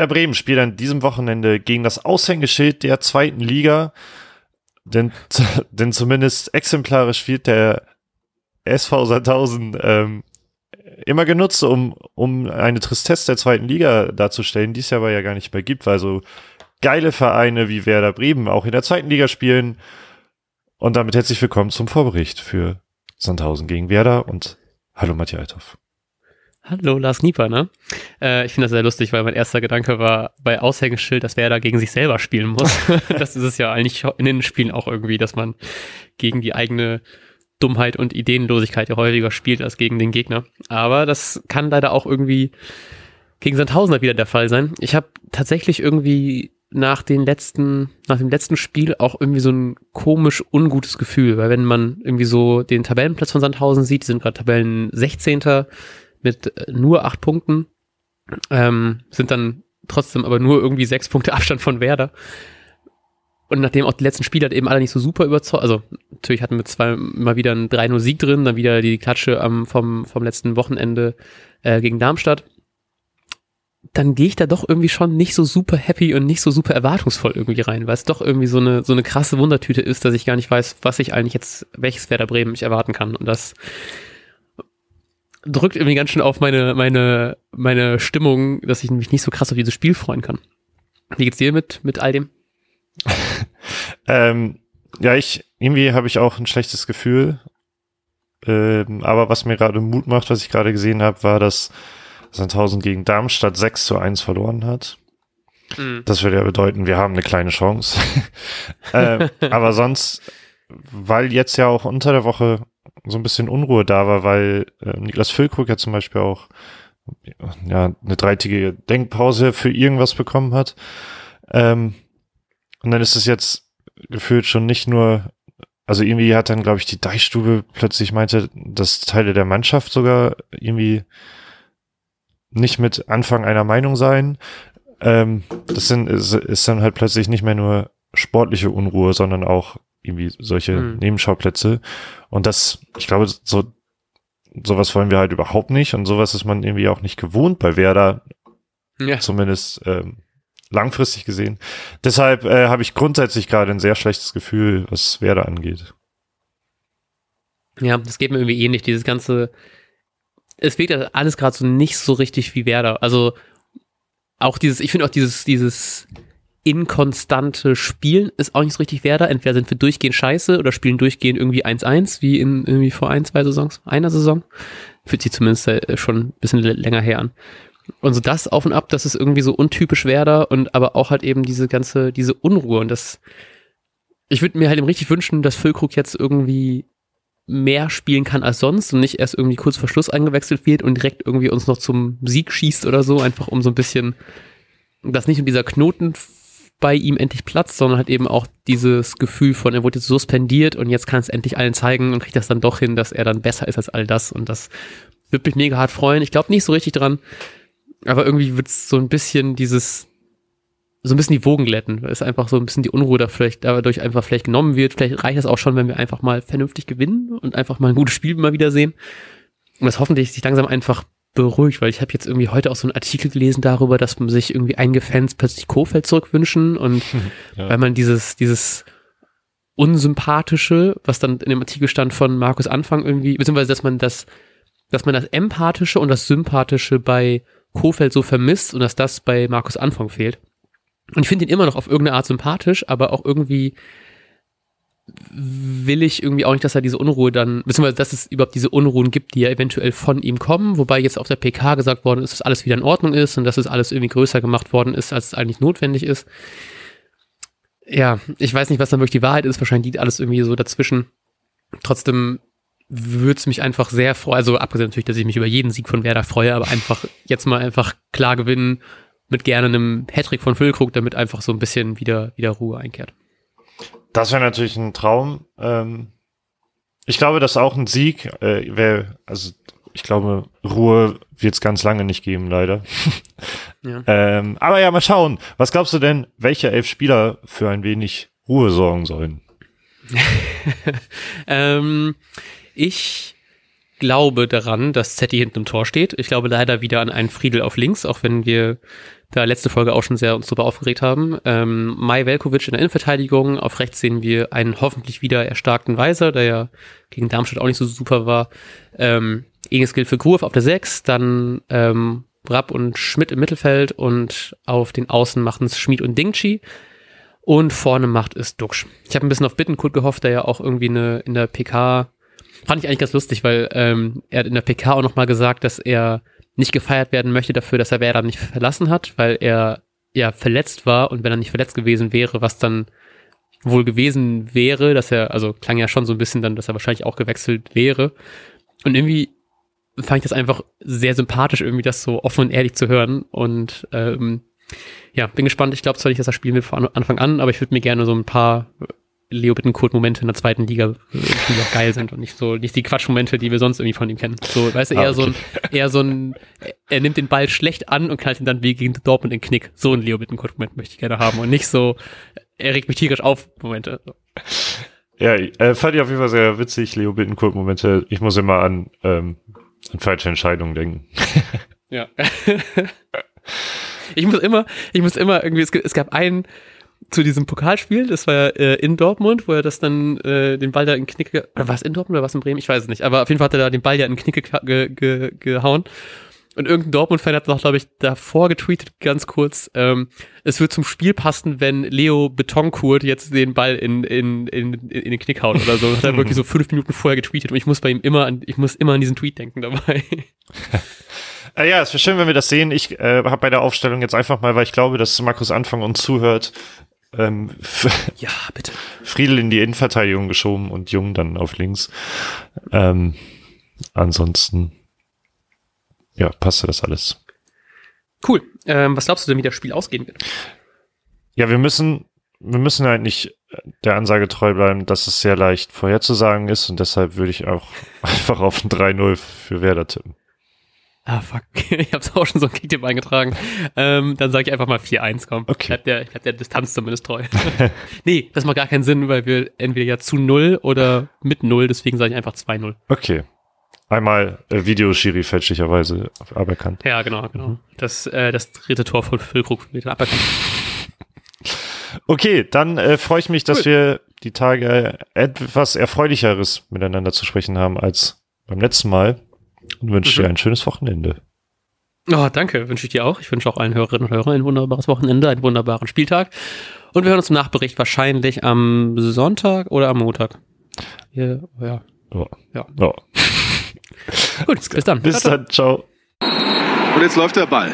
Werder Bremen spielt an diesem Wochenende gegen das Aushängeschild der zweiten Liga. Denn, denn zumindest exemplarisch wird der SV Sandhausen ähm, immer genutzt, um, um eine Tristesse der zweiten Liga darzustellen, die es ja aber ja gar nicht mehr gibt, weil so geile Vereine wie Werder Bremen auch in der zweiten Liga spielen. Und damit herzlich willkommen zum Vorbericht für Sandhausen gegen Werder und hallo Matthias Althoff. Hallo Lars Nieper, ne? Äh, ich finde das sehr lustig, weil mein erster Gedanke war bei Aushängeschild, dass Werder gegen sich selber spielen muss. das ist es ja eigentlich in den Spielen auch irgendwie, dass man gegen die eigene Dummheit und Ideenlosigkeit ja häufiger spielt als gegen den Gegner. Aber das kann leider auch irgendwie gegen Sandhausen wieder der Fall sein. Ich habe tatsächlich irgendwie nach den letzten, nach dem letzten Spiel auch irgendwie so ein komisch ungutes Gefühl, weil wenn man irgendwie so den Tabellenplatz von Sandhausen sieht, die sind gerade Tabellen 16. mit äh, nur acht Punkten, ähm, sind dann trotzdem aber nur irgendwie sechs Punkte Abstand von Werder. Und nachdem auch die letzten Spiele halt eben alle nicht so super überzeugt, also natürlich hatten wir zwei mal wieder einen 3-0-Sieg drin, dann wieder die Klatsche am, vom, vom letzten Wochenende äh, gegen Darmstadt, dann gehe ich da doch irgendwie schon nicht so super happy und nicht so super erwartungsvoll irgendwie rein, weil es doch irgendwie so eine, so eine krasse Wundertüte ist, dass ich gar nicht weiß, was ich eigentlich jetzt, welches Werder Bremen ich erwarten kann. Und das drückt irgendwie ganz schön auf meine, meine, meine Stimmung, dass ich mich nicht so krass auf dieses Spiel freuen kann. Wie geht's dir mit, mit all dem? ähm, ja, ich, irgendwie habe ich auch ein schlechtes Gefühl. Ähm, aber was mir gerade Mut macht, was ich gerade gesehen habe, war, dass Sandhausen gegen Darmstadt 6 zu 1 verloren hat. Mhm. Das würde ja bedeuten, wir haben eine kleine Chance. äh, aber sonst, weil jetzt ja auch unter der Woche so ein bisschen Unruhe da war, weil äh, Niklas Füllkrug ja zum Beispiel auch ja, eine dreitägige Denkpause für irgendwas bekommen hat. Ähm, und dann ist es jetzt gefühlt schon nicht nur, also irgendwie hat dann, glaube ich, die Deichstube plötzlich meinte, dass Teile der Mannschaft sogar irgendwie nicht mit Anfang einer Meinung sein. Ähm, das sind, ist, ist dann halt plötzlich nicht mehr nur sportliche Unruhe, sondern auch irgendwie solche mhm. Nebenschauplätze. Und das, ich glaube, so, sowas wollen wir halt überhaupt nicht. Und sowas ist man irgendwie auch nicht gewohnt bei Werder. Ja. Zumindest ähm, langfristig gesehen. Deshalb äh, habe ich grundsätzlich gerade ein sehr schlechtes Gefühl, was Werder angeht. Ja, das geht mir irgendwie ähnlich. Dieses ganze, es wirkt alles gerade so nicht so richtig wie Werder. Also auch dieses, ich finde auch dieses, dieses inkonstante Spielen ist auch nicht so richtig Werder. Entweder sind wir durchgehend scheiße oder spielen durchgehend irgendwie 1-1, wie in irgendwie vor ein, zwei Saisons, einer Saison. Fühlt sich zumindest äh, schon ein bisschen länger her an. Und so das auf und ab, das ist irgendwie so untypisch Werder und aber auch halt eben diese ganze, diese Unruhe und das, ich würde mir halt eben richtig wünschen, dass Füllkrug jetzt irgendwie mehr spielen kann als sonst und nicht erst irgendwie kurz vor Schluss eingewechselt wird und direkt irgendwie uns noch zum Sieg schießt oder so, einfach um so ein bisschen, dass nicht nur dieser Knoten bei ihm endlich platzt, sondern halt eben auch dieses Gefühl von, er wurde jetzt suspendiert und jetzt kann es endlich allen zeigen und kriegt das dann doch hin, dass er dann besser ist als all das und das würde mich mega hart freuen. Ich glaube nicht so richtig dran, aber irgendwie wird es so ein bisschen dieses, so ein bisschen die Wogen glätten, weil es einfach so ein bisschen die Unruhe da vielleicht dadurch einfach vielleicht genommen wird. Vielleicht reicht es auch schon, wenn wir einfach mal vernünftig gewinnen und einfach mal ein gutes Spiel mal wieder sehen. Und das hoffentlich sich langsam einfach beruhigt, weil ich habe jetzt irgendwie heute auch so einen Artikel gelesen darüber, dass man sich irgendwie einige Fans plötzlich Kofeld zurückwünschen und ja. weil man dieses, dieses unsympathische, was dann in dem Artikel stand von Markus Anfang irgendwie, beziehungsweise dass man das, dass man das empathische und das sympathische bei Kofeld so vermisst und dass das bei Markus Anfang fehlt. Und ich finde ihn immer noch auf irgendeine Art sympathisch, aber auch irgendwie will ich irgendwie auch nicht, dass er diese Unruhe dann, beziehungsweise dass es überhaupt diese Unruhen gibt, die ja eventuell von ihm kommen, wobei jetzt auf der PK gesagt worden ist, dass alles wieder in Ordnung ist und dass es alles irgendwie größer gemacht worden ist, als es eigentlich notwendig ist. Ja, ich weiß nicht, was dann wirklich die Wahrheit ist, wahrscheinlich liegt alles irgendwie so dazwischen. Trotzdem würde es mich einfach sehr freuen, also abgesehen natürlich, dass ich mich über jeden Sieg von Werder freue, aber einfach jetzt mal einfach klar gewinnen mit gerne einem Hattrick von Füllkrug, damit einfach so ein bisschen wieder, wieder Ruhe einkehrt. Das wäre natürlich ein Traum. Ähm, ich glaube, dass auch ein Sieg äh, wäre, also ich glaube, Ruhe wird es ganz lange nicht geben, leider. Ja. ähm, aber ja, mal schauen. Was glaubst du denn, welche elf Spieler für ein wenig Ruhe sorgen sollen? ähm, ich glaube daran, dass Zetti hinten im Tor steht. Ich glaube leider wieder an einen Friedel auf links, auch wenn wir da letzte Folge auch schon sehr uns drüber aufgeregt haben. Ähm, Mai Velkovic in der Innenverteidigung. Auf rechts sehen wir einen hoffentlich wieder erstarkten Weiser, der ja gegen Darmstadt auch nicht so super war. Ähm, Ähnliches gilt für Kurve auf der 6, dann ähm, Rapp und Schmidt im Mittelfeld und auf den Außen machen es Schmid und Dingchi. Und vorne macht es Duxch. Ich habe ein bisschen auf Bittenkurt gehofft, der ja auch irgendwie eine in der PK fand ich eigentlich ganz lustig, weil ähm, er hat in der PK auch nochmal gesagt, dass er nicht gefeiert werden möchte dafür, dass er Werder nicht verlassen hat, weil er ja verletzt war und wenn er nicht verletzt gewesen wäre, was dann wohl gewesen wäre, dass er, also klang ja schon so ein bisschen dann, dass er wahrscheinlich auch gewechselt wäre. Und irgendwie fand ich das einfach sehr sympathisch, irgendwie das so offen und ehrlich zu hören. Und ähm, ja, bin gespannt. Ich glaube zwar nicht, dass er spielen will von Anfang an, aber ich würde mir gerne so ein paar Leo Bittencourt-Momente in der zweiten Liga die auch geil sind und nicht so, nicht die Quatschmomente, die wir sonst irgendwie von ihm kennen. So, weißt du, eher ah, okay. so ein, eher so ein, er nimmt den Ball schlecht an und knallt ihn dann wie gegen Dortmund in den Knick. So ein Leo Bittencourt-Moment möchte ich gerne haben und nicht so, er regt mich tierisch auf, Momente. Ja, äh, fand ich auf jeden Fall sehr witzig, Leo Bittencourt-Momente. Ich muss immer an, ähm, an falsche Entscheidungen denken. ja. ich muss immer, ich muss immer irgendwie, es, es gab einen, zu diesem Pokalspiel, das war äh, in Dortmund, wo er das dann äh, den Ball da in Knicke, oder war es in Dortmund oder was in Bremen? Ich weiß es nicht, aber auf jeden Fall hat er da den Ball ja in Knicke ge, ge, gehauen. Und irgendein Dortmund-Fan hat noch, glaube ich, davor getweetet, ganz kurz, ähm, es wird zum Spiel passen, wenn Leo Betonkurt jetzt den Ball in, in, in, in den Knick haut oder so. Hat er wirklich so fünf Minuten vorher getweetet und ich muss bei ihm immer an, ich muss immer an diesen Tweet denken dabei. Äh, ja, es wäre schön, wenn wir das sehen. Ich äh, habe bei der Aufstellung jetzt einfach mal, weil ich glaube, dass Markus Anfang uns zuhört, ähm, ja, bitte. Friedel in die Innenverteidigung geschoben und Jung dann auf links. Ähm, ansonsten, ja, passte das alles. Cool. Ähm, was glaubst du denn, wie das Spiel ausgehen wird? Ja, wir müssen, wir müssen halt nicht der Ansage treu bleiben, dass es sehr leicht vorherzusagen ist und deshalb würde ich auch einfach auf ein 3-0 für Werder tippen. Ah, fuck. Ich hab's auch schon so ein Kicktipp eingetragen. Ähm, dann sage ich einfach mal 4-1, komm. Okay. Bleib der, bleib der Distanz zumindest treu. nee, das macht gar keinen Sinn, weil wir entweder ja zu 0 oder mit 0, deswegen sage ich einfach 2-0. Okay. Einmal äh, Videoschiri fälschlicherweise aberkannt. Ja, genau, genau. Mhm. Das, äh, das dritte Tor von Füllkrug wird aberkannt. Okay, dann äh, freue ich mich, dass cool. wir die Tage etwas Erfreulicheres miteinander zu sprechen haben als beim letzten Mal und wünsche mhm. dir ein schönes Wochenende. Oh, danke, wünsche ich dir auch. Ich wünsche auch allen Hörerinnen und Hörern ein wunderbares Wochenende, einen wunderbaren Spieltag. Und wir hören uns im Nachbericht wahrscheinlich am Sonntag oder am Montag. Hier, ja. Oh. Ja. Oh. Gut, bis dann. Bis dann, ciao. Und jetzt läuft der Ball.